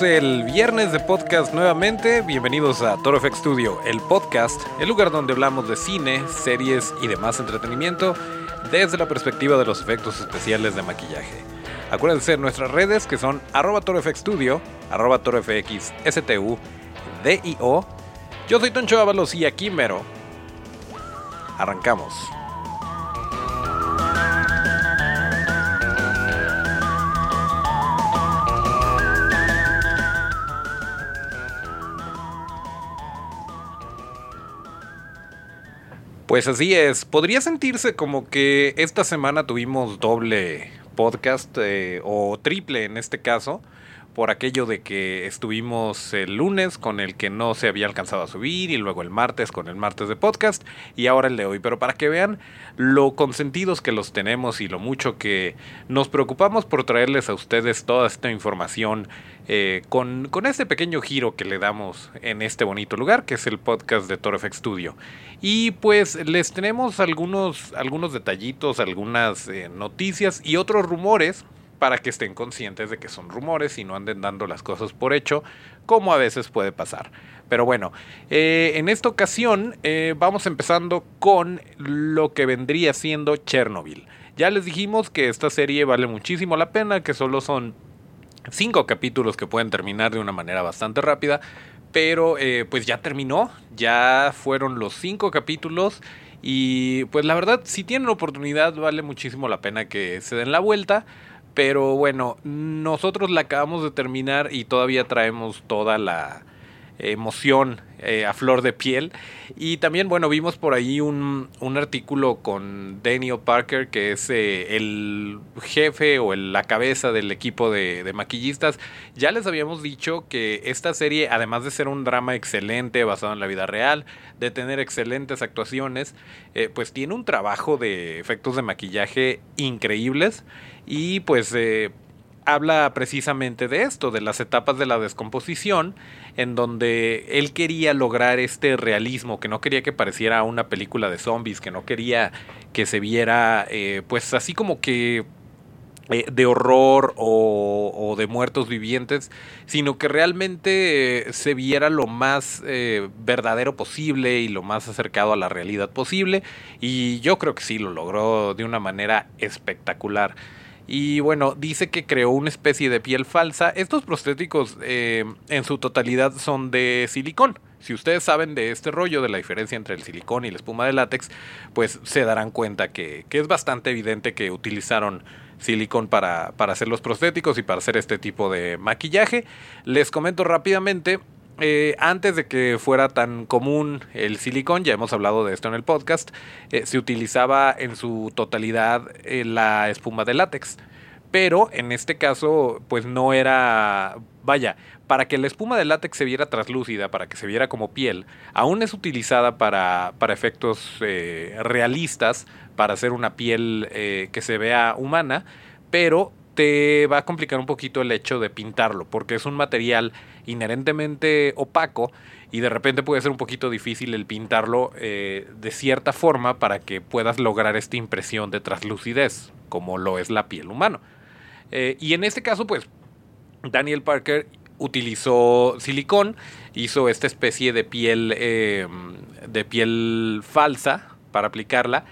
el viernes de podcast nuevamente. Bienvenidos a Toro FX Studio, el podcast, el lugar donde hablamos de cine, series y demás entretenimiento desde la perspectiva de los efectos especiales de maquillaje. Acuérdense de nuestras redes que son arroba torofxstudio, arroba torofxstu, DIO. Yo soy Toncho Ábalos y aquí mero. Arrancamos. Pues así es, podría sentirse como que esta semana tuvimos doble podcast eh, o triple en este caso, por aquello de que estuvimos el lunes con el que no se había alcanzado a subir y luego el martes con el martes de podcast y ahora el de hoy. Pero para que vean lo consentidos que los tenemos y lo mucho que nos preocupamos por traerles a ustedes toda esta información eh, con, con este pequeño giro que le damos en este bonito lugar que es el podcast de Toro Studio. Y pues les tenemos algunos, algunos detallitos, algunas eh, noticias y otros rumores para que estén conscientes de que son rumores y no anden dando las cosas por hecho, como a veces puede pasar. Pero bueno, eh, en esta ocasión eh, vamos empezando con lo que vendría siendo Chernobyl. Ya les dijimos que esta serie vale muchísimo la pena, que solo son cinco capítulos que pueden terminar de una manera bastante rápida, pero eh, pues ya terminó, ya fueron los cinco capítulos. Y pues la verdad, si tienen oportunidad, vale muchísimo la pena que se den la vuelta. Pero bueno, nosotros la acabamos de terminar y todavía traemos toda la emoción eh, a flor de piel. Y también, bueno, vimos por ahí un, artículo con Daniel Parker, que es eh, el jefe o la cabeza del equipo de, maquillistas. Ya les habíamos dicho que esta serie, además de ser un drama excelente basado en la vida real, de tener excelentes actuaciones, eh, pues tiene un trabajo de efectos de maquillaje increíbles. Y pues habla precisamente de esto, de las etapas de la descomposición, en donde él quería lograr este realismo, que no quería que pareciera una película de zombies, que no quería que se viera eh, pues así como que eh, de horror o, de muertos vivientes, sino que realmente se viera lo más verdadero posible y lo más acercado a la realidad posible. Y yo creo que sí, lo logró de una manera espectacular. Y bueno, dice que creó una especie de piel falsa. Estos prostéticos eh, en su totalidad son de silicón. Si ustedes saben de este rollo, de la diferencia entre el silicón y la espuma de látex, pues se darán cuenta que, es bastante evidente que utilizaron silicón para, para hacer los prostéticos y para hacer este tipo de maquillaje. Les comento rápidamente, eh, antes de que fuera tan común el silicón, ya hemos hablado de esto en el podcast, eh, se utilizaba en su totalidad eh, la espuma de látex. Pero en este caso, pues no era, vaya, para que la espuma de látex se viera translúcida, para que se viera como piel, aún es utilizada para, para efectos realistas, para hacer una piel que se vea humana, pero te va a complicar un poquito el hecho de pintarlo, porque es un material inherentemente opaco y de repente puede ser un poquito difícil el pintarlo eh, de cierta forma para que puedas lograr esta impresión de translucidez, como lo es la piel humana. Eh, y en este caso, pues, Daniel Parker utilizó silicón, hizo esta especie de piel, eh, de piel falsa para aplicarla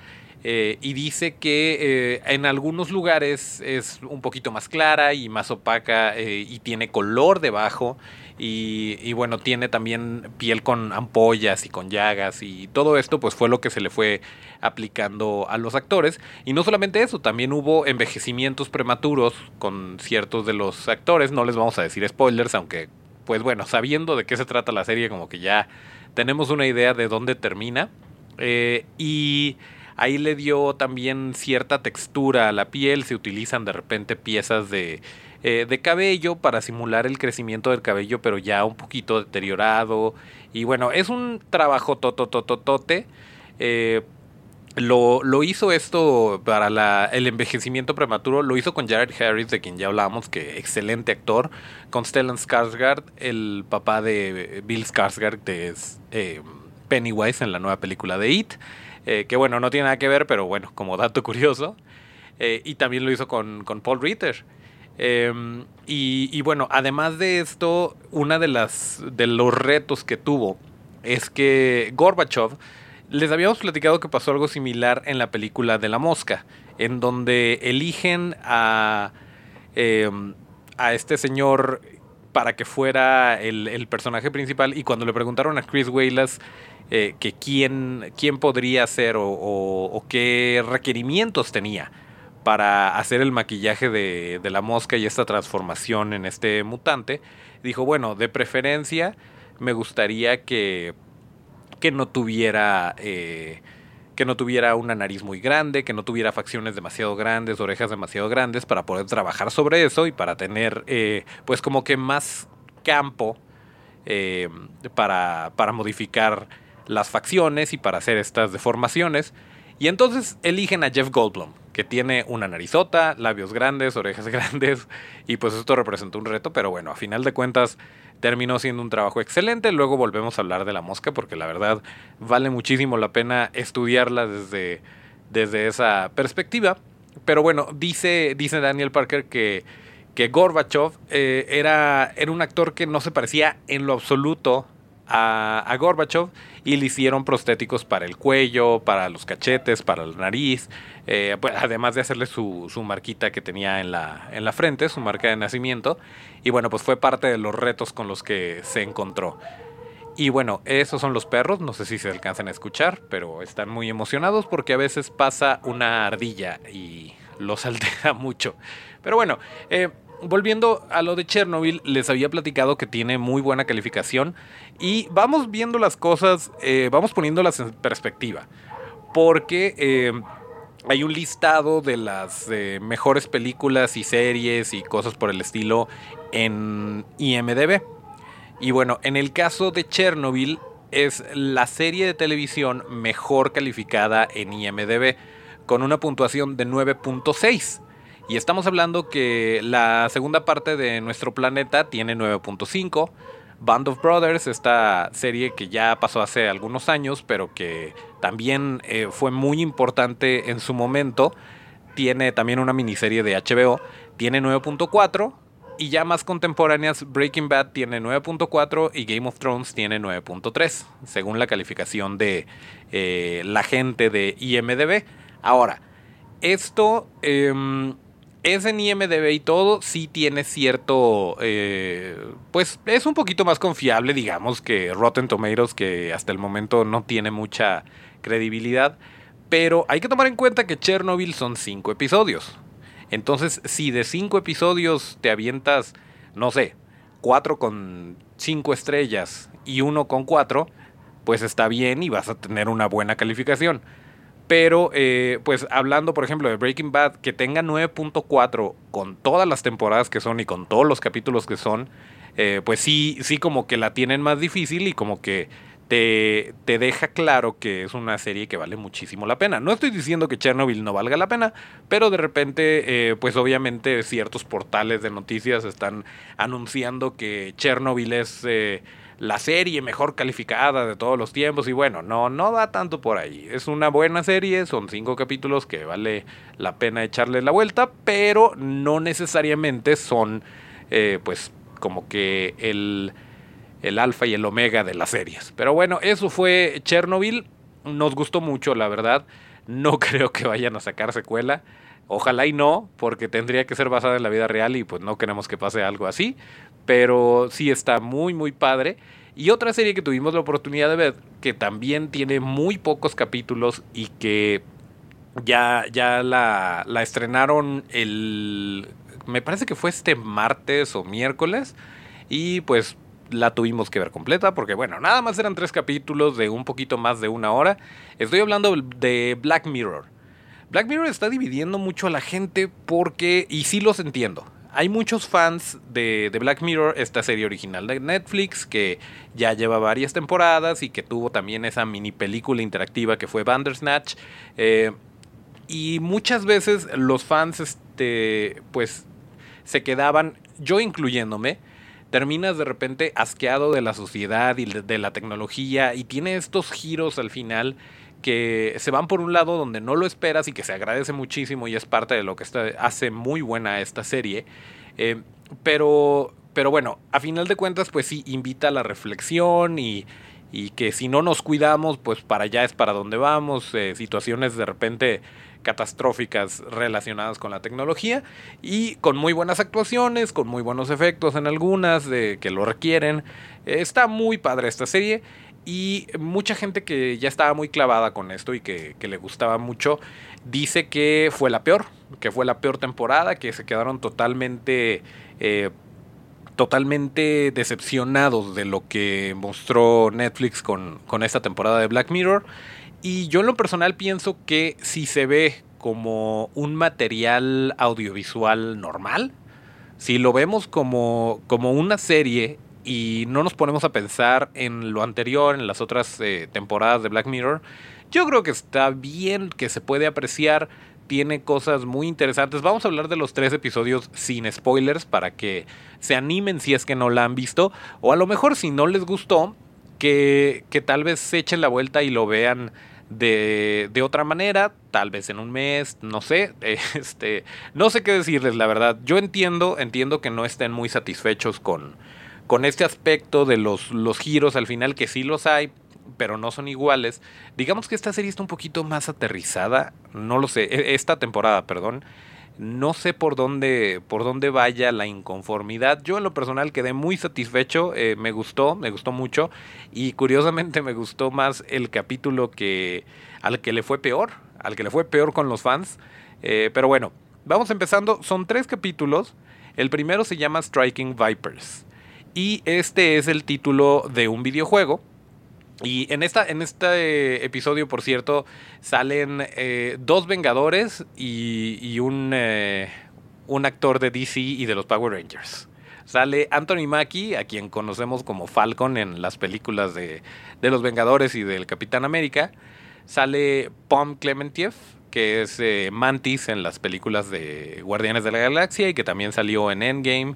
eh, y dice que en algunos lugares es un poquito más clara y más opaca y tiene color debajo y, y, bueno, tiene también piel con ampollas y con llagas y todo esto pues fue lo que se le fue aplicando a los actores. Y no solamente eso, también hubo envejecimientos prematuros con ciertos de los actores, no les vamos a decir spoilers, aunque pues bueno, sabiendo de qué se trata la serie como que ya tenemos una idea de dónde termina. Y Ahí le dio también cierta textura a la piel, se utilizan de repente piezas de, eh, de cabello para simular el crecimiento del cabello, pero ya un poquito deteriorado. Y bueno, es un trabajo totototote. Eh, lo, lo, hizo esto para la, el envejecimiento prematuro, lo hizo con Jared Harris, de quien ya hablábamos, que excelente actor, con Stellan Skarsgård, el papá de Bill Skarsgård, que es eh, Pennywise en la nueva película de It. Eh, que bueno, no tiene nada que ver, pero bueno, como dato curioso. Y también lo hizo con, Paul Ritter. Em, y, bueno, además de esto, una de las de los retos que tuvo es que Gorbachev les habíamos platicado que pasó algo similar en la película de la mosca, en donde eligen a, em, a este señor para que fuera el, personaje principal y cuando le preguntaron a Chris Wallace eh, que quién, quién podría ser o, qué requerimientos tenía para hacer el maquillaje de, la mosca y esta transformación en este mutante, dijo, bueno, de preferencia me gustaría que, que no tuviera... Eh, que no tuviera una nariz muy grande, que no tuviera facciones demasiado grandes, orejas demasiado grandes, para poder trabajar sobre eso y para tener, eh, pues como que más campo eh, para, para modificar las facciones y para hacer estas deformaciones. Y entonces eligen a Jeff Goldblum, que tiene una narizota, labios grandes, orejas grandes, y pues esto representa un reto, pero bueno, a final de cuentas terminó siendo un trabajo excelente. Luego volvemos a hablar de la mosca porque la verdad vale muchísimo la pena estudiarla desde, desde esa perspectiva. Pero bueno, dice, dice Daniel Parker que, que Gorbachev eh, era, era un actor que no se parecía en lo absoluto a, a Gorbachev y le hicieron prostéticos para el cuello, para los cachetes, para la nariz, eh, pues, además de hacerle su, su, marquita que tenía en la, en la frente, su marca de nacimiento. Y bueno, pues fue parte de los retos con los que se encontró. Y bueno, esos son los perros, no sé si se alcanzan a escuchar, pero están muy emocionados porque a veces pasa una ardilla y los altera mucho. Pero bueno, eh, volviendo a lo de Chernobyl, les había platicado que tiene muy buena calificación y vamos viendo las cosas, eh, vamos poniéndolas en perspectiva, porque eh, hay un listado de las eh, mejores películas y series y cosas por el estilo en IMDB. Y bueno, en el caso de Chernobyl es la serie de televisión mejor calificada en IMDB, con una puntuación de 9.6. Y estamos hablando que la segunda parte de nuestro planeta tiene 9.5. Band of Brothers, esta serie que ya pasó hace algunos años, pero que también eh, fue muy importante en su momento, tiene también una miniserie de HBO, tiene 9.4. Y ya más contemporáneas, Breaking Bad tiene 9.4 y Game of Thrones tiene 9.3, según la calificación de eh, la gente de IMDB. Ahora, esto em, es en IMDB y todo, sí tiene cierto, eh, pues es un poquito más confiable, digamos, que Rotten Tomatoes, que hasta el momento no tiene mucha credibilidad. Pero hay que tomar en cuenta que Chernobyl son cinco episodios. Entonces, si de cinco episodios te avientas, no sé, cuatro con cinco estrellas y uno con cuatro, pues está bien y vas a tener una buena calificación. Pero, eh, pues hablando, por ejemplo, de Breaking Bad, que tenga 9.4 con todas las temporadas que son y con todos los capítulos que son, eh, pues sí, sí como que la tienen más difícil y como que te, te, deja claro que es una serie que vale muchísimo la pena. No estoy diciendo que Chernobyl no valga la pena, pero de repente, eh, pues obviamente ciertos portales de noticias están anunciando que Chernobyl es la serie mejor calificada de todos los tiempos y bueno, no, no va tanto por ahí. Es una buena serie, son cinco capítulos que vale la pena echarle la vuelta, pero no necesariamente son eh, pues como que el, el alfa y el omega de las series. Pero bueno, eso fue Chernobyl, nos gustó mucho la verdad, no creo que vayan a sacar secuela. Ojalá y no, porque tendría que ser basada en la vida real y pues no queremos que pase algo así. Pero sí está muy, muy padre. Y otra serie que tuvimos la oportunidad de ver, que también tiene muy pocos capítulos y que ya, ya la, la estrenaron el... Me parece que fue este martes o miércoles. Y pues la tuvimos que ver completa porque bueno, nada más eran tres capítulos de un poquito más de una hora. Estoy hablando de Black Mirror. Black Mirror está dividiendo mucho a la gente porque, y sí los entiendo, hay muchos fans de, Black Mirror, esta serie original de Netflix, que ya lleva varias temporadas y que tuvo también esa mini película interactiva que fue Bandersnatch. Eh, y muchas veces los fans, este, pues, se quedaban, yo incluyéndome, terminas de repente asqueado de la sociedad y de la tecnología y tiene estos giros al final que se van por un lado donde no lo esperas y que se agradece muchísimo y es parte de lo que hace muy buena esta serie. Eh, pero, pero bueno, a final de cuentas, pues sí, invita a la reflexión y, y que si no nos cuidamos, pues para allá es para donde vamos, eh, situaciones de repente catastróficas relacionadas con la tecnología y con muy buenas actuaciones, con muy buenos efectos en algunas de que lo requieren. está muy padre esta serie y mucha gente que ya estaba muy clavada con esto y que, le gustaba mucho, dice que fue la peor, que fue la peor temporada, que se quedaron totalmente, eh, totalmente decepcionados de lo que mostró Netflix con, con esta temporada de Black Mirror. Y yo en lo personal pienso que si se ve como un material audiovisual normal, si lo vemos como, como una serie y no nos ponemos a pensar en lo anterior, en las otras eh, temporadas de Black Mirror, yo creo que está bien, que se puede apreciar, tiene cosas muy interesantes. Vamos a hablar de los tres episodios sin spoilers para que se animen si es que no la han visto, o a lo mejor si no les gustó, que, que tal vez se echen la vuelta y lo vean de, de, otra manera, tal vez en un mes, no sé, este, no sé qué decirles, la verdad. Yo entiendo, entiendo que no estén muy satisfechos con, con este aspecto de los, los giros al final, que sí los hay, pero no son iguales. Digamos que esta serie está un poquito más aterrizada, no lo sé, e, esta temporada, perdón. No sé por dónde, por dónde vaya la inconformidad. Yo en lo personal quedé muy satisfecho, eh, me gustó, me gustó mucho y curiosamente me gustó más el capítulo que al que le fue peor, al que le fue peor con los fans. Eh, pero bueno, vamos empezando. Son tres capítulos. El primero se llama Striking Vipers. Y este es el título de un videojuego. Y en, esta, en este episodio, por cierto, salen eh, dos Vengadores y, un, eh, un actor de DC y de los Power Rangers. Sale Anthony Mackie, a quien conocemos como Falcon en las películas de, de los Vengadores y del Capitán América. Sale Pom Clementiev, que es eh, Mantis en las películas de Guardianes de la Galaxia y que también salió en Endgame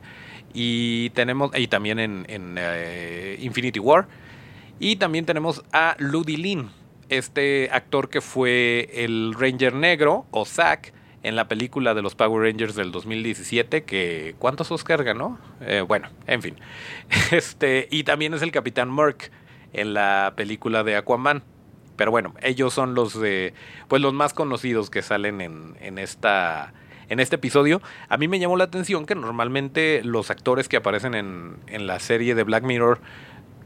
y tenemos, y también en, eh, Infinity War. Y también tenemos a Ludi Lin, este actor que fue el Ranger Negro, o Zack, en la película de los Power Rangers del 2017, que ¿cuántos Oscar ganó? Eh, bueno, en fin. Este, y también es el Capitán Merc en la película de Aquaman. Pero bueno, ellos son los de, pues los más conocidos que salen en, en esta en este episodio, a mí me llamó la atención que normalmente los actores que aparecen en, en la serie de Black Mirror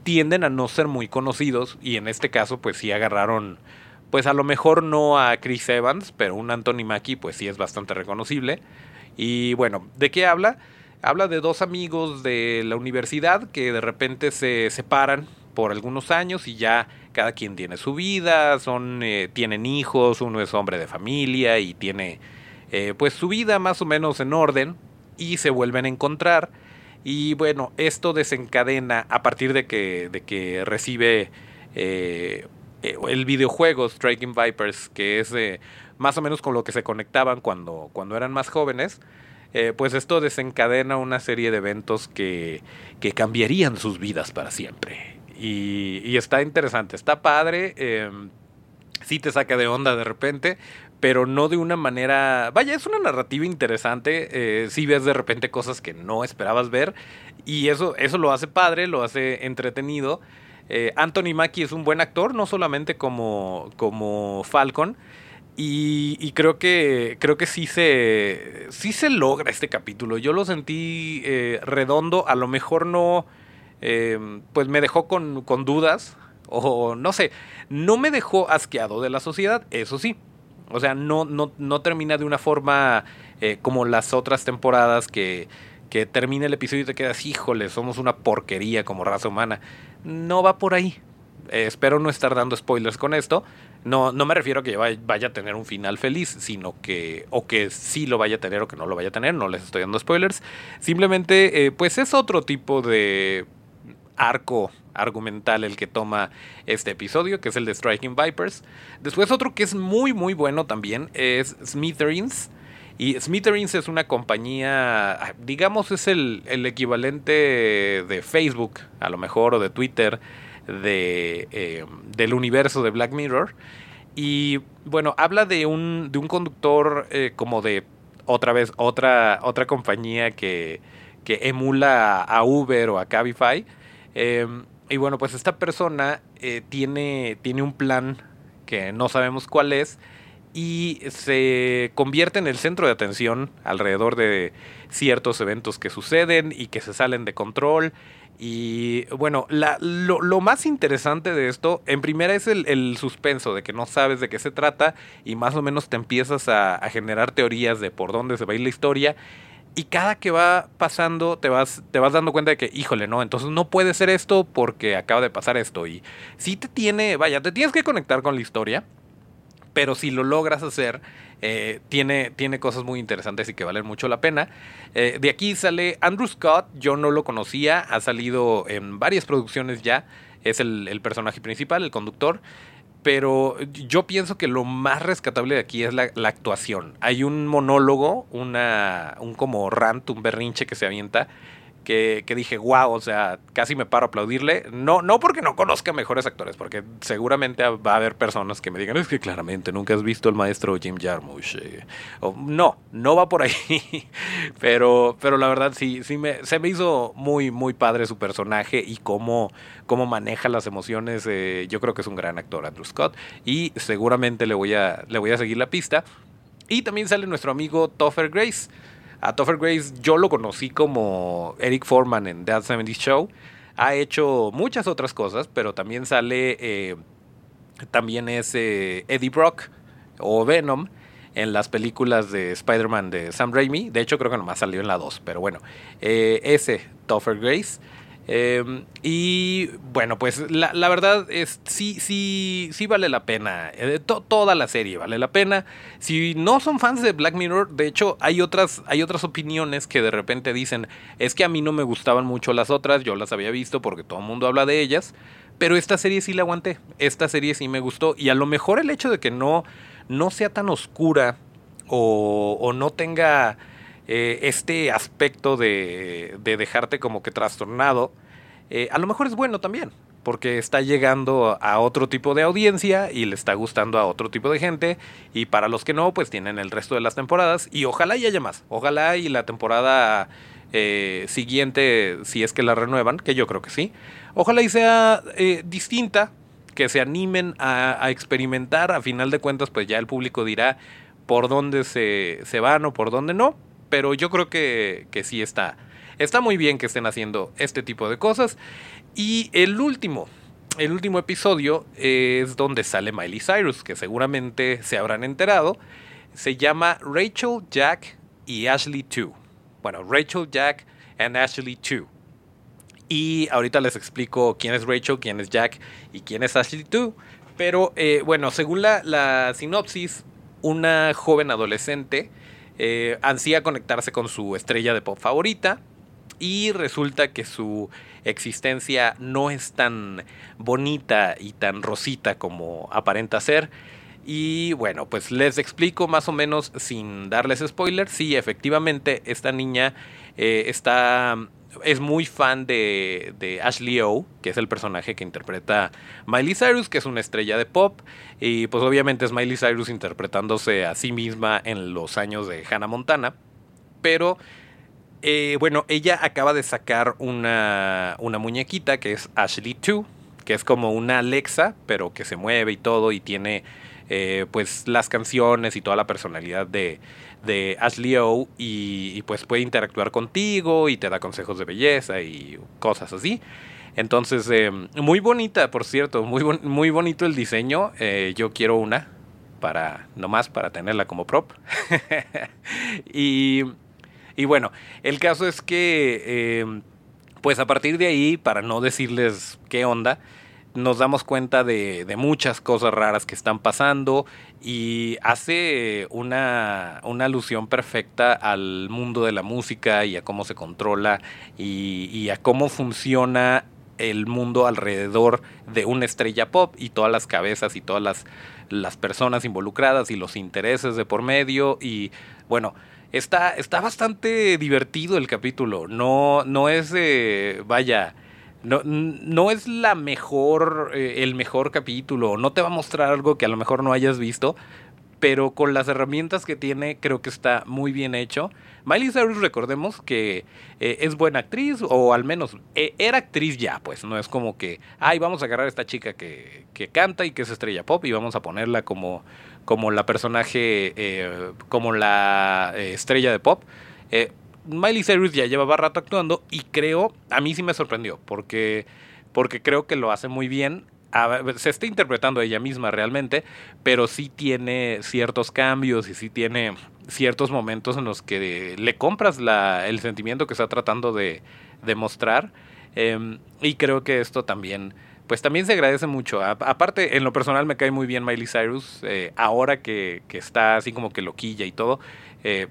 tienden a no ser muy conocidos y en este caso pues sí agarraron pues a lo mejor no a Chris Evans, pero un Anthony Mackie pues sí es bastante reconocible. Y bueno, ¿de qué habla? Habla de dos amigos de la universidad que de repente se separan por algunos años y ya cada quien tiene su vida, son eh, tienen hijos, uno es hombre de familia y tiene eh, pues su vida más o menos en orden y se vuelven a encontrar. Y bueno, esto desencadena a partir de que, de que recibe eh, eh, el videojuego Striking Vipers, que es más o menos con lo que se conectaban cuando, cuando eran más jóvenes. pues esto desencadena una serie de eventos que, que cambiarían sus vidas para siempre. Y, y está interesante, está padre. Em, sí te saca de onda de repente, pero no de una manera... Vaya, es una narrativa interesante, eh, si ves de repente cosas que no esperabas ver y eso, eso lo hace padre, lo hace entretenido. Eh, Anthony Mackie es un buen actor, no solamente como, como Falcon, y, creo que creo que sí se sí se logra este capítulo. Yo lo sentí eh, redondo, a lo mejor no, pues me dejó con, con dudas o no sé, no me dejó asqueado de la sociedad, eso sí. O sea, no, no, no termina de una forma eh, como las otras temporadas que, que termina el episodio y te quedas, híjole, somos una porquería como raza humana. No va por ahí. Eh, espero no estar dando spoilers con esto. No, no me refiero a que vaya a tener un final feliz, sino que, o que sí lo vaya a tener o que no lo vaya a tener, no les estoy dando spoilers. Simplemente, eh, pues es otro tipo de arco argumental el que toma este episodio, que es el de Striking Vipers. Después otro que es muy muy bueno también es Smithereens. Y Smithereens es una compañía, digamos, es el, equivalente de Facebook, a lo mejor, o de Twitter, de, eh, del universo de Black Mirror. Y bueno, habla de un, de un conductor eh, como de otra vez, otra, otra compañía que, que emula a Uber o a Cabify. Em, y bueno, pues esta persona eh, tiene, tiene un plan que no sabemos cuál es y se convierte en el centro de atención alrededor de ciertos eventos que suceden y que se salen de control. Y bueno, lo, más interesante de esto, en primera es el, suspenso de que no sabes de qué se trata y más o menos te empiezas a, a, generar teorías de por dónde se va a ir la historia. Y cada que va pasando te vas, te vas dando cuenta de que, híjole, no, entonces no puede ser esto porque acaba de pasar esto. Y si te tiene, vaya, te tienes que conectar con la historia pero si lo logras hacer, eh, tiene, tiene cosas muy interesantes y que valen mucho la pena. Eh, de aquí sale Andrew Scott, yo no lo conocía, ha salido en varias producciones ya, es el, personaje principal, el conductor. Pero yo pienso que lo más rescatable de aquí es la, actuación. Hay un monólogo, una, un como rant, un berrinche que se avienta, que, dije, wow, o sea, casi me paro a aplaudirle. No, no porque no conozca mejores actores, porque seguramente va a haber personas que me digan, es que claramente nunca has visto al maestro Jim Jarmusch. Eh". no, no va por ahí. pero, pero la verdad sí, sí me, se me hizo muy, muy padre su personaje y cómo, cómo maneja las emociones. Eh, yo creo que es un gran actor, Andrew Scott. Y seguramente le voy a, le voy a seguir la pista. Y también sale nuestro amigo Topher Grace. A Topher Grace yo lo conocí como Eric Foreman en That 70 Show. Ha hecho muchas otras cosas, pero también sale, eh, también es eh, Eddie Brock o Venom en las películas de Spider-Man de Sam Raimi. De hecho, creo que nomás salió en la 2, pero bueno, eh, ese Topher Grace. Em, y bueno, pues la, verdad es sí, sí, sí vale la pena. Eh, toda la serie vale la pena. Si no son fans de Black Mirror, de hecho hay otras, hay otras opiniones que de repente dicen, es que a mí no me gustaban mucho las otras, yo las había visto porque todo el mundo habla de ellas, pero esta serie sí la aguanté, esta serie sí me gustó y a lo mejor el hecho de que no, no sea tan oscura o no tenga eh, este aspecto de, dejarte como que trastornado, eh, a lo mejor es bueno también, porque está llegando a otro tipo de audiencia y le está gustando a otro tipo de gente, y para los que no, pues tienen el resto de las temporadas, y ojalá y haya más, ojalá y la temporada eh, siguiente, si es que la renuevan, que yo creo que sí, ojalá y sea distinta, que se animen a, a, experimentar, a final de cuentas, pues ya el público dirá por dónde se, se van o por dónde no pero yo creo que, que sí está, está muy bien que estén haciendo este tipo de cosas. Y el último, el último episodio es donde sale Miley Cyrus, que seguramente se habrán enterado. Se llama Rachel, Jack y Ashley 2. Bueno, Rachel, Jack and Ashley 2. Y ahorita les explico quién es Rachel, quién es Jack y quién es Ashley 2. Pero eh, bueno, según la, la sinopsis, una joven adolescente eh, ansía conectarse con su estrella de pop favorita y resulta que su existencia no es tan bonita y tan rosita como aparenta ser. Y bueno, pues les explico más o menos sin darles spoilers. Sí, efectivamente, esta niña eh, está es muy fan de, Ashley O, que es el personaje que interpreta Miley Cyrus, que es una estrella de pop. Y pues obviamente es Miley Cyrus interpretándose a sí misma en los años de Hannah Montana. Pero eh, bueno, ella acaba de sacar una, una muñequita que es Ashley 2, que es como una Alexa, pero que se mueve y todo y tiene eh, pues las canciones y toda la personalidad de, de Ashley O y, pues puede interactuar contigo y te da consejos de belleza y cosas así. Entonces, eh, muy bonita, por cierto, muy, muy bonito el diseño. Eh, yo quiero una para, nomás para tenerla como prop. y, y, bueno, el caso es que, eh, pues a partir de ahí, para no decirles qué onda, nos damos cuenta de, muchas cosas raras que están pasando y hace una, alusión perfecta al mundo de la música y a cómo se controla y, a cómo funciona el mundo alrededor de una estrella pop y todas las cabezas y todas las, las personas involucradas y los intereses de por medio. Y bueno, está, está bastante divertido el capítulo, no, no es, de vaya, no, no es la mejor, eh, el mejor capítulo, no te va a mostrar algo que a lo mejor no hayas visto, pero con las herramientas que tiene creo que está muy bien hecho. Miley Cyrus, recordemos que eh, es buena actriz, o al menos eh, era actriz ya, pues no es como que, ay, vamos a agarrar a esta chica que, que canta y que es estrella pop y vamos a ponerla como, como la personaje, como la estrella de pop. Miley Cyrus ya llevaba rato actuando y creo, a mí sí me sorprendió, porque, porque creo que lo hace muy bien se está interpretando ella misma realmente, pero sí tiene ciertos cambios y sí tiene ciertos momentos en los que le compras la, el sentimiento que está tratando de, demostrar em, y creo que esto también, pues también se agradece mucho. aparte, en lo personal me cae muy bien Miley Cyrus, eh, ahora que, que, está así como que loquilla y todo. Eh,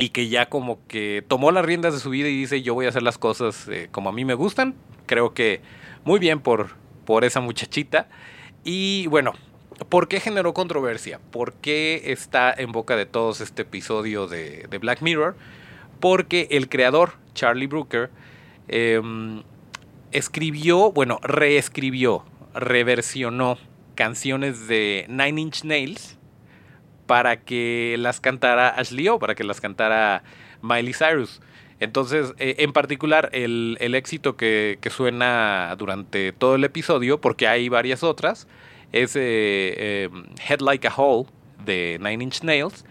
y que ya como que tomó las riendas de su vida y dice yo voy a hacer las cosas eh, como a mí me gustan. Creo que muy bien por, por esa muchachita. Y bueno, ¿por qué generó controversia? ¿Por qué está en boca de todos este episodio de, Black Mirror? Porque el creador, Charlie Brooker, em, escribió, bueno, reescribió, reversionó canciones de Nine Inch Nails para que las cantara Ashley O, para que las cantara Miley Cyrus. Entonces, eh, en particular, el, éxito que, suena durante todo el episodio, porque hay varias otras, es eh, em, Head Like a Hole de Nine Inch Nails,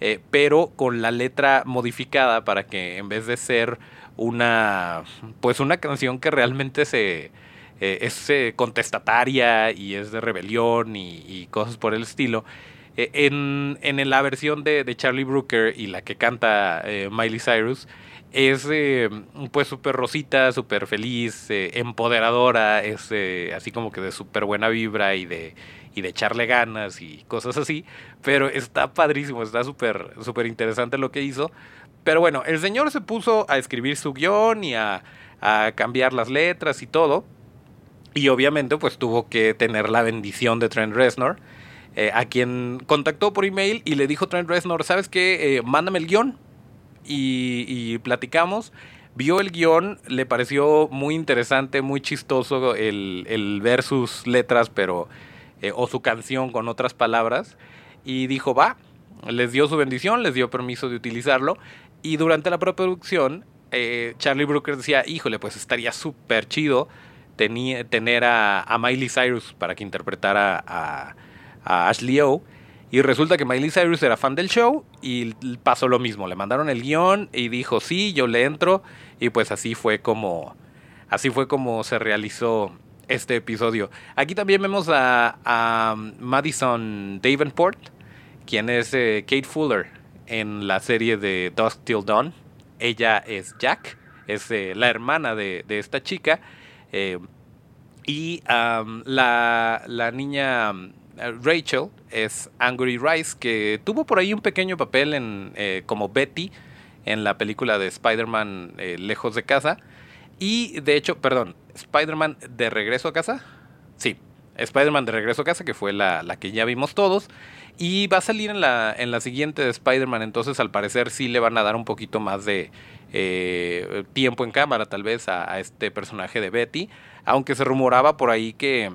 eh, pero con la letra modificada para que en vez de ser una, pues una canción que realmente se, es contestataria y es de rebelión y, cosas por el estilo, en, en, la versión de, de, Charlie Brooker y la que canta Miley Cyrus, es eh, pues súper rosita, súper feliz, eh, empoderadora, es eh, así como que de súper buena vibra y de, y de echarle ganas y cosas así, pero está padrísimo, está súper súper interesante lo que hizo. Pero bueno, el señor se puso a escribir su guion y a, a cambiar las letras y todo. Y obviamente pues tuvo que tener la bendición de Trent Reznor, a quien contactó por email y le dijo Trent Reznor, ¿sabes qué? mándame el guion, y, platicamos. Vio el guion, le pareció muy interesante, muy chistoso el, ver sus letras, pero eh, o su canción con otras palabras. Y dijo, va, les dio su bendición, les dio permiso de utilizarlo. Y durante la preproducción, eh, Charlie Brooker decía, híjole, pues estaría súper chido tener a, Miley Cyrus para que interpretara a, a Ashley O. Y resulta que Miley Cyrus era fan del show y pasó lo mismo. Le mandaron el guion y dijo, sí, yo le entro. Y pues así fue como, así fue como se realizó este episodio. Aquí también vemos a, Madison Davenport, quien es eh, Kate Fuller en la serie de Dusk Till Dawn. Ella es Jack, es eh, la hermana de, esta chica. Eh, y la, la niña Rachel es Angry Rice, que tuvo por ahí un pequeño papel en, eh, como Betty en la película de Spider-Man eh, Lejos de Casa. Y de hecho, perdón, Spider-Man de Regreso a Casa. Sí, Spider-Man de Regreso a Casa, que fue la, que ya vimos todos. Y va a salir en la, en la siguiente de Spider-Man, entonces al parecer sí le van a dar un poquito más de eh, tiempo en cámara tal vez a este personaje de Betty. Aunque se rumoraba por ahí que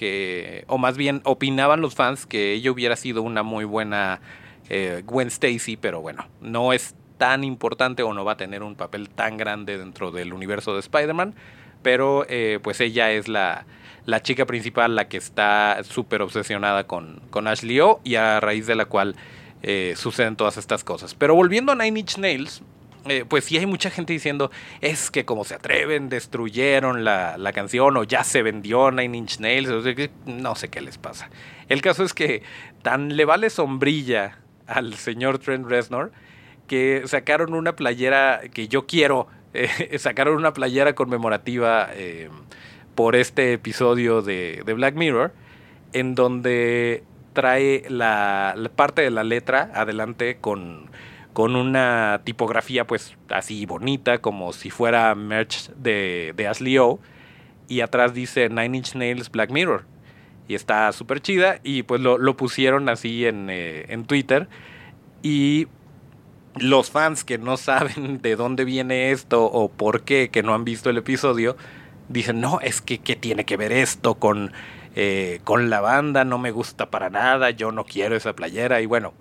que, o más bien opinaban los fans que ella hubiera sido una muy buena eh, Gwen Stacy, pero bueno, no es tan importante o no va a tener un papel tan grande dentro del universo de Spider-Man, pero eh, pues ella es la, la, chica principal, la que está súper obsesionada con, con Ashley O y a raíz de la cual eh, suceden todas estas cosas. Pero volviendo a Nine Inch Nails, eh, pues sí hay mucha gente diciendo, es que como se atreven, destruyeron la, canción o ya se vendió Nine Inch Nails, no sé qué les pasa. El caso es que tan le vale sombrilla al señor Trent Reznor que sacaron una playera que yo quiero, eh, sacaron una playera conmemorativa eh, por este episodio de, Black Mirror, en donde trae la parte de la letra adelante con con una tipografía pues así bonita, como si fuera merch de, de Ashley O. Y atrás dice Nine Inch Nails Black Mirror. Y está súper chida. Y pues lo, pusieron así en, eh, en, Twitter. Y los fans que no saben de dónde viene esto o por qué, que no han visto el episodio, dicen, no, es que ¿qué tiene que ver esto con eh, con la banda, no me gusta para nada, yo no quiero esa playera. Y bueno,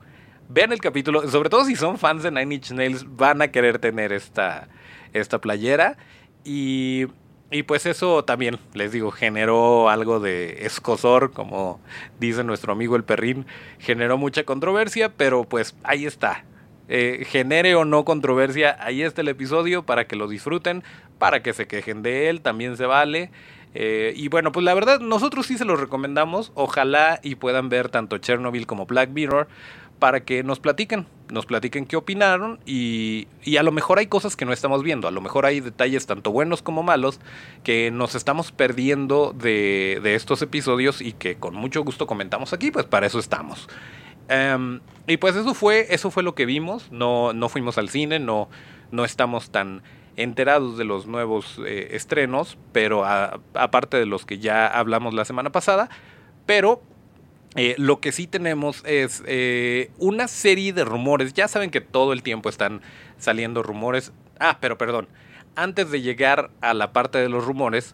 vean el capítulo, sobre todo si son fans de Nine Inch Nails, van a querer tener esta, esta playera. Y, y pues eso también, les digo, generó algo de escosor, como dice nuestro amigo el perrín, generó mucha controversia, pero pues ahí está. Eh, genere o no controversia, ahí está el episodio para que lo disfruten, para que se quejen de él, también se vale. Eh, y bueno, pues la verdad, nosotros sí se los recomendamos. Ojalá y puedan ver tanto Chernobyl como Black Mirror para que nos platiquen, nos platiquen qué opinaron y, y, a lo mejor hay cosas que no estamos viendo, a lo mejor hay detalles tanto buenos como malos que nos estamos perdiendo de, de estos episodios y que con mucho gusto comentamos aquí, pues para eso estamos. Um, y pues eso fue, eso fue lo que vimos, no, no fuimos al cine, no, no estamos tan enterados de los nuevos eh, estrenos, pero aparte de los que ya hablamos la semana pasada, pero eh, lo que sí tenemos es eh, una serie de rumores. Ya saben que todo el tiempo están saliendo rumores. Ah, pero perdón. Antes de llegar a la parte de los rumores,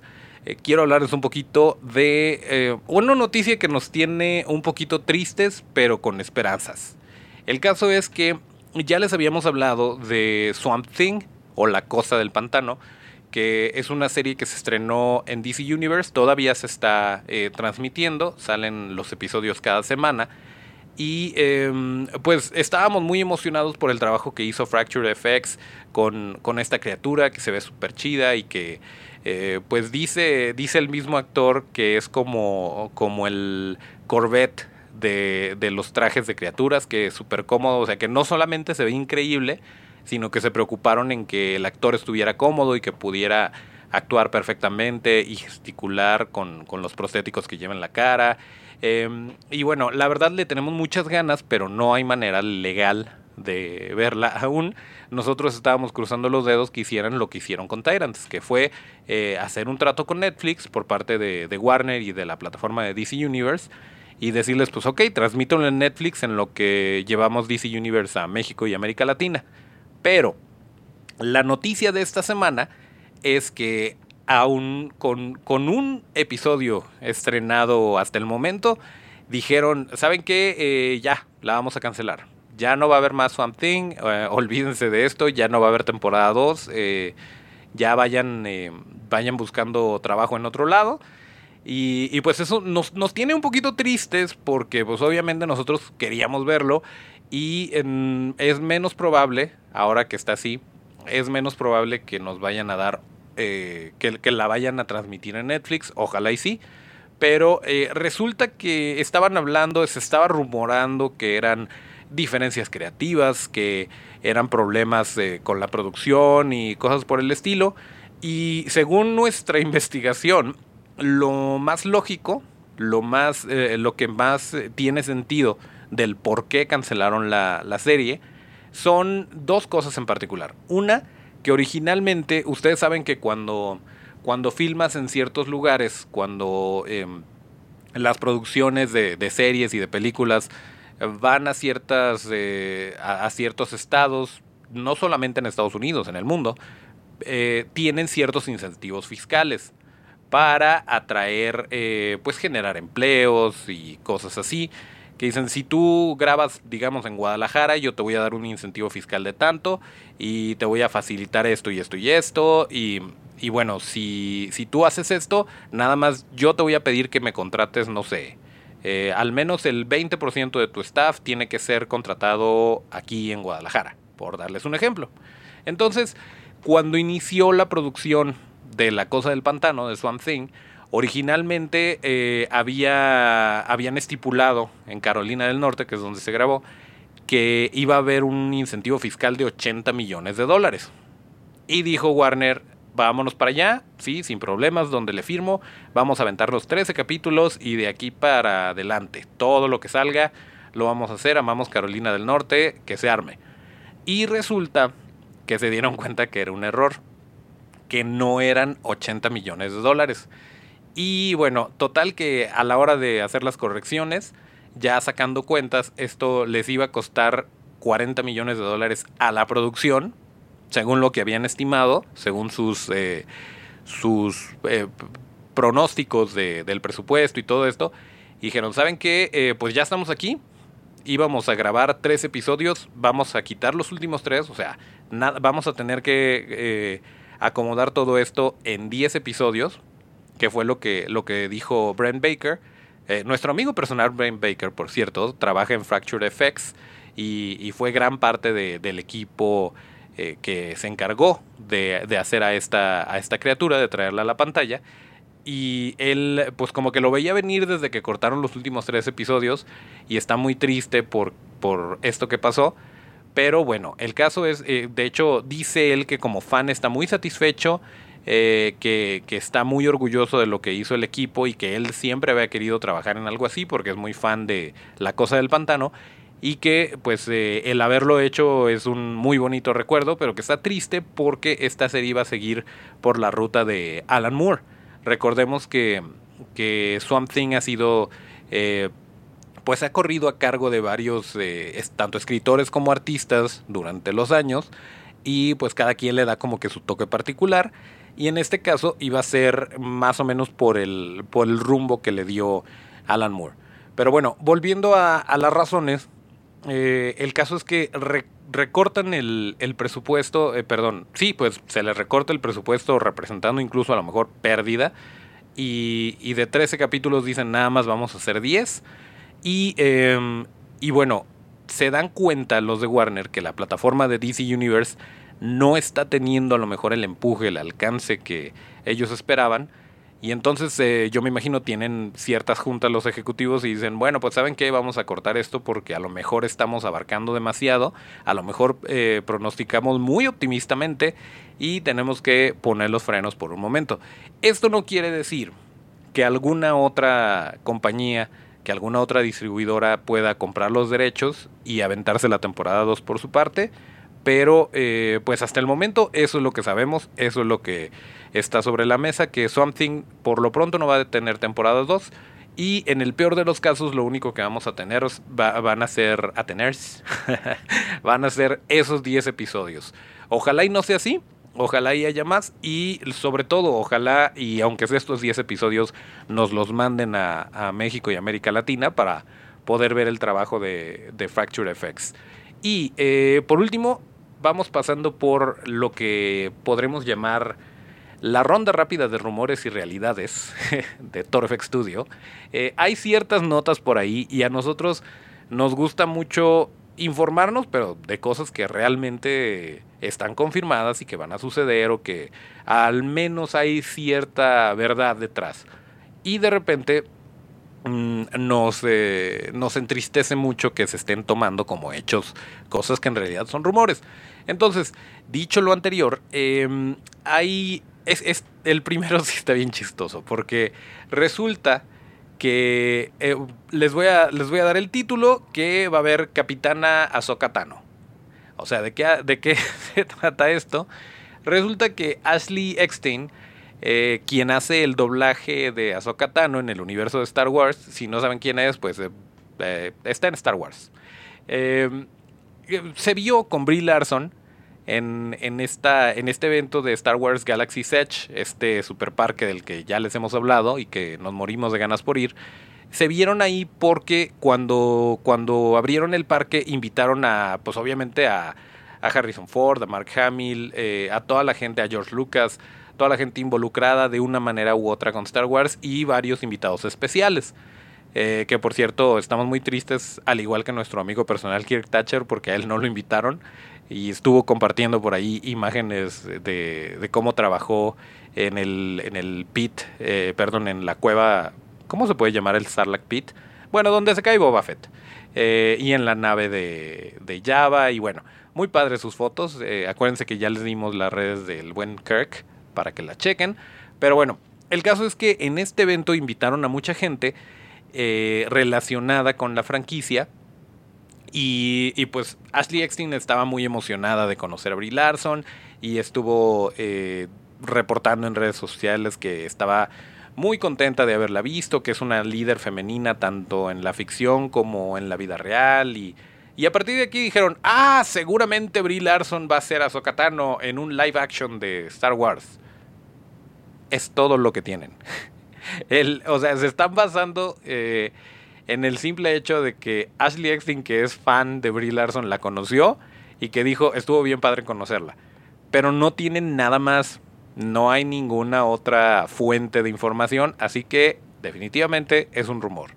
quiero hablarles un poquito de una noticia que nos tiene un poquito tristes, pero con esperanzas. El caso es que ya les habíamos hablado de Swamp Thing, o La Cosa del Pantano, que es una serie que se estrenó en DC Universe, todavía se está eh, transmitiendo, salen los episodios cada semana. Y em, pues estábamos muy emocionados por el trabajo que hizo Fracture FX con, esta criatura que se ve súper chida y que eh, pues dice, dice el mismo actor que es como, como el Corvette de, de los trajes de criaturas, que es súper cómodo, o sea que no solamente se ve increíble, sino que se preocuparon en que el actor estuviera cómodo y que pudiera actuar perfectamente y gesticular con, los prostéticos que lleva en la cara. Em, y bueno, la verdad le tenemos muchas ganas, pero no hay manera legal de verla aún. Nosotros estábamos cruzando los dedos que hicieran lo que hicieron con Tyrants, que fue eh, hacer un trato con Netflix por parte de, de, Warner y de la plataforma de DC Universe y decirles, pues ok, transmítanlo en Netflix en lo que llevamos DC Universe a México y América Latina. Pero la noticia de esta semana es que aún con, un episodio estrenado hasta el momento, dijeron, ¿saben qué? Eh, ya, la vamos a cancelar. Ya no va a haber más Swamp Thing, eh, olvídense de esto, ya no va a haber temporada 2, eh, ya vayan, vayan buscando trabajo en otro lado. Y, pues eso nos, nos, tiene un poquito tristes porque pues obviamente nosotros queríamos verlo y es menos probable, ahora que está así, es menos probable que nos vayan a dar, eh, que, que, la vayan a transmitir en Netflix, ojalá y sí. Pero eh, resulta que estaban hablando, se estaba rumorando que eran diferencias creativas, que eran problemas eh, con la producción y cosas por el estilo. Y según nuestra investigación, lo más lógico, lo más, lo que más tiene sentido del por qué cancelaron la, serie son dos cosas en particular. Una, que originalmente, ustedes saben que cuando, cuando filmas en ciertos lugares, cuando em, las producciones de, series y de películas van a, ciertas, eh, a, ciertos estados, no solamente en Estados Unidos, en el mundo, eh, tienen ciertos incentivos fiscales para atraer, eh, pues generar empleos y cosas así que dicen, si tú grabas, digamos, en Guadalajara, yo te voy a dar un incentivo fiscal de tanto y te voy a facilitar esto y esto y esto. Y, y bueno, si, si tú haces esto, nada más yo te voy a pedir que me contrates, no sé, eh, al menos el 20% de tu staff tiene que ser contratado aquí en Guadalajara, por darles un ejemplo. Entonces, cuando inició la producción de La Cosa del Pantano, de Swamp Thing, Originalmente eh, había, habían estipulado en Carolina del Norte, que es donde se grabó, que iba a haber un incentivo fiscal de 80 millones de dólares. Y dijo Warner, vámonos para allá, sí, sin problemas, donde le firmo, vamos a aventar los 13 capítulos y de aquí para adelante, todo lo que salga lo vamos a hacer, amamos Carolina del Norte, que se arme. Y resulta que se dieron cuenta que era un error, que no eran 80 millones de dólares, y bueno, total que a la hora de hacer las correcciones, ya sacando cuentas, esto les iba a costar 40 millones de dólares a la producción, según lo que habían estimado, según sus, eh, sus eh, pronósticos del presupuesto y todo esto. Dijeron, ¿saben qué? Eh, pues ya estamos aquí. Íbamos a grabar tres episodios, vamos a quitar los últimos tres, o sea, vamos a tener que eh, acomodar todo esto en 10 episodios, que fue lo que, lo que dijo Brent Baker. Eh, nuestro amigo personal Brent Baker, por cierto, trabaja en Fracture FX y, fue gran parte del equipo que se encargó de, de, hacer a esta, a esta criatura, de traerla a la pantalla y él pues como que lo veía venir desde que cortaron los últimos tres episodios y está muy triste por, por esto que pasó. Pero bueno, el caso es, eh, de hecho dice él que como fan está muy satisfecho, eh, que, está muy orgulloso de lo que hizo el equipo y que él siempre había querido trabajar en algo así porque es muy fan de La Cosa del Pantano y que pues eh, el haberlo hecho es un muy bonito recuerdo, pero que está triste porque esta serie iba a seguir por la ruta de Alan Moore. Recordemos que, que Swamp Thing ha sido, eh, pues ha corrido a cargo de varios, eh, tanto escritores como artistas durante los años, y pues cada quien le da como que su toque particular, y en este caso iba a ser más o menos por el, por el rumbo que le dio Alan Moore. Pero bueno, volviendo a, las razones, eh, el caso es que recortan el, presupuesto, eh, perdón, sí, pues se le recorta el presupuesto representando incluso a lo mejor pérdida. Y, de 13 capítulos dicen nada más vamos a hacer 10. Y, em, y bueno, se dan cuenta los de Warner que la plataforma de DC Universe no está teniendo a lo mejor el empuje, el alcance que ellos esperaban. Y entonces eh, yo me imagino tienen ciertas juntas los ejecutivos y dicen, bueno, pues saben qué, vamos a cortar esto porque a lo mejor estamos abarcando demasiado, a lo mejor eh, pronosticamos muy optimistamente y tenemos que poner los frenos por un momento. Esto no quiere decir que alguna otra compañía, que alguna otra distribuidora pueda comprar los derechos y aventarse la temporada 2 por su parte, pero eh, pues hasta el momento eso es lo que sabemos, eso es lo que está sobre la mesa, que Something por lo pronto no va a tener temporada 2. Y en el peor de los casos, lo único que vamos a tener van a ser a tener, van a ser esos 10 episodios. Ojalá y no sea así, ojalá y haya más y sobre todo ojalá y aunque sea estos 10 episodios nos los manden a, México y América Latina para poder ver el trabajo de, Fracture FX. Y eh, por último, vamos pasando por lo que podremos llamar la ronda rápida de rumores y realidades de Torfex Studio. Eh, hay ciertas notas por ahí y a nosotros nos gusta mucho informarnos, pero de cosas que realmente están confirmadas y que van a suceder o que al menos hay cierta verdad detrás. Y de repente nos, eh, nos entristece mucho que se estén tomando como hechos cosas que en realidad son rumores. Entonces, dicho lo anterior, em, hay. Es, el primero sí está bien chistoso, porque resulta que eh, les, voy a, les voy a dar el título que va a haber Capitana Azokatano. O sea, ¿de qué, ¿de qué se trata esto? Resulta que Ashley Eckstein, eh, quien hace el doblaje de Azokatano en el universo de Star Wars, si no saben quién es, pues eh, está en Star Wars. Em, se vio con Brie Larson en, en, esta, en este evento de Star Wars Galaxy Edge, este super parque del que ya les hemos hablado y que nos morimos de ganas por ir. Se vieron ahí porque cuando, cuando abrieron el parque invitaron a, pues obviamente a, Harrison Ford, a Mark Hamill, eh, a toda la gente, a George Lucas, toda la gente involucrada de una manera u otra con Star Wars y varios invitados especiales. Eh, que por cierto, estamos muy tristes, al igual que nuestro amigo personal Kirk Thatcher, porque a él no lo invitaron y estuvo compartiendo por ahí imágenes de, cómo trabajó en el, en el pit, eh, perdón, en la cueva, ¿cómo se puede llamar el Sarlacc Pit? Bueno, donde se cae Boba Fett. Eh, y en la nave de, de, Java, y bueno, muy padres sus fotos. acuérdense que ya les dimos las redes del buen Kirk para que la chequen. Pero bueno, el caso es que en este evento invitaron a mucha gente eh, relacionada con la franquicia. Y, pues Ashley Eckstein estaba muy emocionada de conocer a Brie Larson y estuvo eh, reportando en redes sociales que estaba muy contenta de haberla visto, que es una líder femenina tanto en la ficción como en la vida real y, y a partir de aquí dijeron, ah, seguramente Brie Larson va a ser a Sokatano en un live action de Star Wars. Es todo lo que tienen. el, o sea, se están basando eh, en el simple hecho de que Ashley Eckstein, que es fan de Brie Larson, la conoció y que dijo, estuvo bien padre conocerla. Pero no tienen nada más, no hay ninguna otra fuente de información, así que definitivamente es un rumor.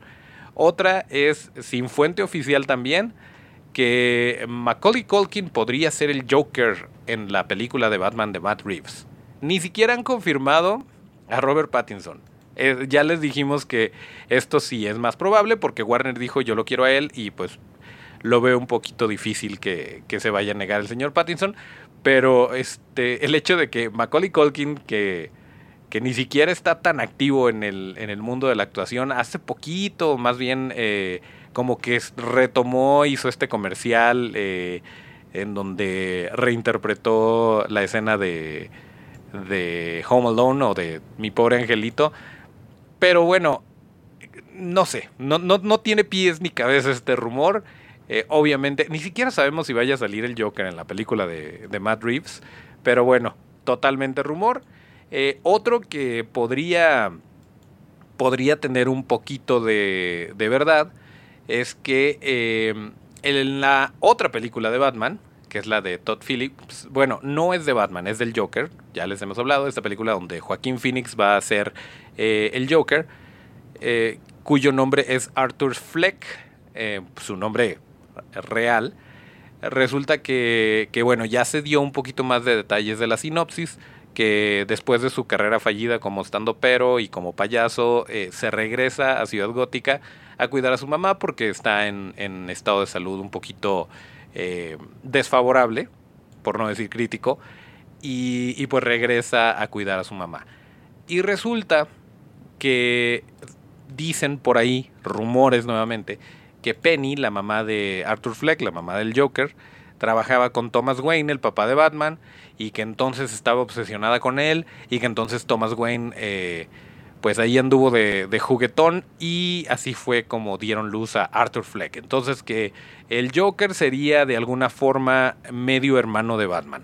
Otra es sin fuente oficial también, que Macaulay Culkin podría ser el Joker en la película de Batman de Matt Reeves. Ni siquiera han confirmado a Robert Pattinson. Eh, ya les dijimos que esto sí es más probable porque Warner dijo yo lo quiero a él y pues lo veo un poquito difícil que, se vaya a negar el señor Pattinson. Pero este, el hecho de que Macaulay Culkin, que, que ni siquiera está tan activo en el, en el mundo de la actuación, hace poquito, más bien eh, como que retomó, hizo este comercial eh, en donde reinterpretó la escena de, de Home Alone o de Mi pobre angelito. Pero bueno, no sé, no, no, no tiene pies ni cabeza este rumor. Eh, obviamente, ni siquiera sabemos si vaya a salir el Joker en la película de, Matt Reeves. Pero bueno, totalmente rumor. Eh, otro que podría, podría tener un poquito de, de verdad es que eh, en la otra película de Batman, que es la de Todd Phillips, bueno, no es de Batman, es del Joker, ya les hemos hablado, esta película donde Joaquín Phoenix va a ser el Joker, cuyo nombre es Arthur Fleck, su nombre real, resulta que, bueno, ya se dio un poquito más de detalles de la sinopsis, que después de su carrera fallida como estando pero y como payaso, eh, se regresa a Ciudad Gótica a cuidar a su mamá porque está en, estado de salud un poquito eh, desfavorable, por no decir crítico, y, y pues regresa a cuidar a su mamá. Y resulta que dicen por ahí, rumores nuevamente, que Penny, la mamá de Arthur Fleck, la mamá del Joker, trabajaba con Thomas Wayne, el papá de Batman, y que entonces estaba obsesionada con él, y que entonces Thomas Wayne, eh, pues ahí anduvo de, juguetón, y así fue como dieron luz a Arthur Fleck. Entonces que el Joker sería de alguna forma medio hermano de Batman.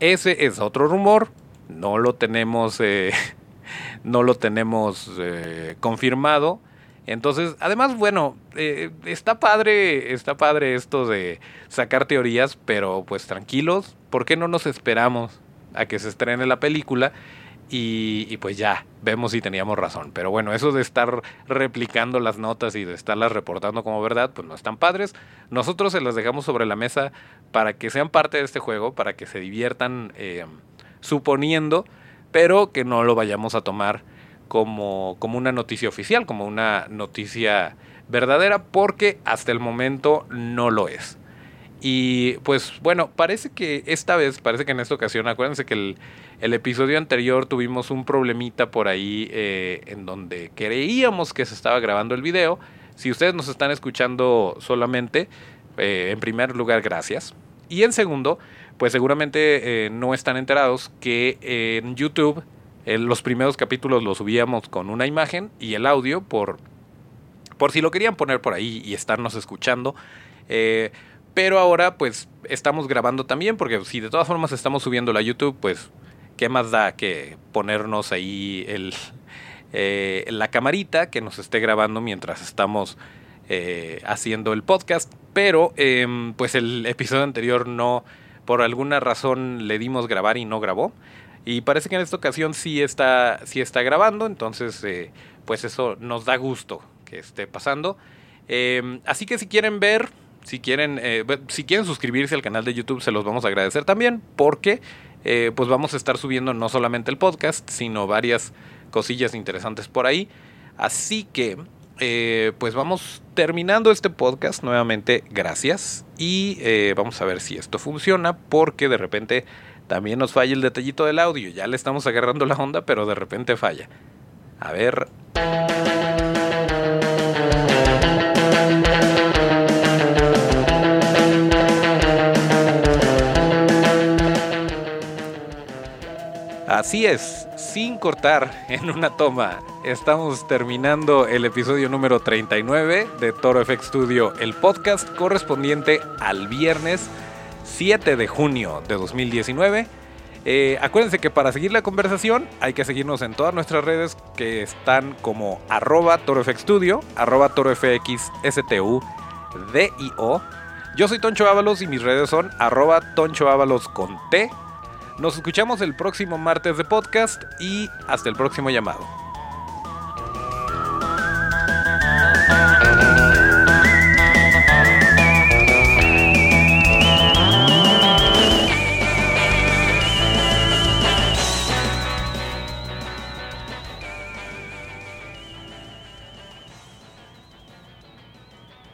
Ese es otro rumor, no lo tenemos, eh, no lo tenemos eh, confirmado entonces, además, bueno, eh, está padre, está padre esto de sacar teorías, pero pues tranquilos, ¿por qué no nos esperamos a que se estrene la película? Y, pues ya, vemos si teníamos razón. Pero bueno, eso de estar replicando las notas y de estarlas reportando como verdad, pues no están padres. Nosotros se las dejamos sobre la mesa para que sean parte de este juego, para que se diviertan eh, suponiendo, pero que no lo vayamos a tomar como, como una noticia oficial, como una noticia verdadera, porque hasta el momento no lo es. Y pues bueno, parece que esta vez, parece que en esta ocasión, acuérdense que el, episodio anterior tuvimos un problemita por ahí eh, en donde creíamos que se estaba grabando el video. Si ustedes nos están escuchando solamente, eh, en primer lugar, gracias. Y en segundo, pues seguramente eh, no están enterados que en YouTube los primeros capítulos los subíamos con una imagen y el audio por, por si lo querían poner por ahí y estarnos escuchando. Pero ahora pues estamos grabando también porque si de todas formas estamos subiendo a YouTube, pues qué más da que ponernos ahí el, eh, la camarita que nos esté grabando mientras estamos eh, haciendo el podcast. Pero em, pues el episodio anterior no, por alguna razón le dimos grabar y no grabó. Y parece que en esta ocasión sí está, sí está grabando, entonces eh, pues eso nos da gusto que esté pasando. Em, así que si quieren ver, si quieren, eh, si quieren suscribirse al canal de YouTube, se los vamos a agradecer también, porque eh, pues vamos a estar subiendo no solamente el podcast, sino varias cosillas interesantes por ahí. Así que pues vamos terminando este podcast nuevamente, gracias. Y vamos a ver si esto funciona, porque de repente también nos falla el detallito del audio. Ya le estamos agarrando la onda, pero de repente falla. A ver. Así es, sin cortar en una toma, estamos terminando el episodio número 39 de Toro FX Studio, el podcast correspondiente al viernes 7 de junio de 2019. Eh, acuérdense que para seguir la conversación hay que seguirnos en todas nuestras redes que están como arroba torofxstudio, arroba torofxstu, D-I-O. Yo soy Toncho Ábalos y mis redes son arroba Toncho Ábalos con T. Nos escuchamos el próximo martes de podcast y hasta el próximo llamado.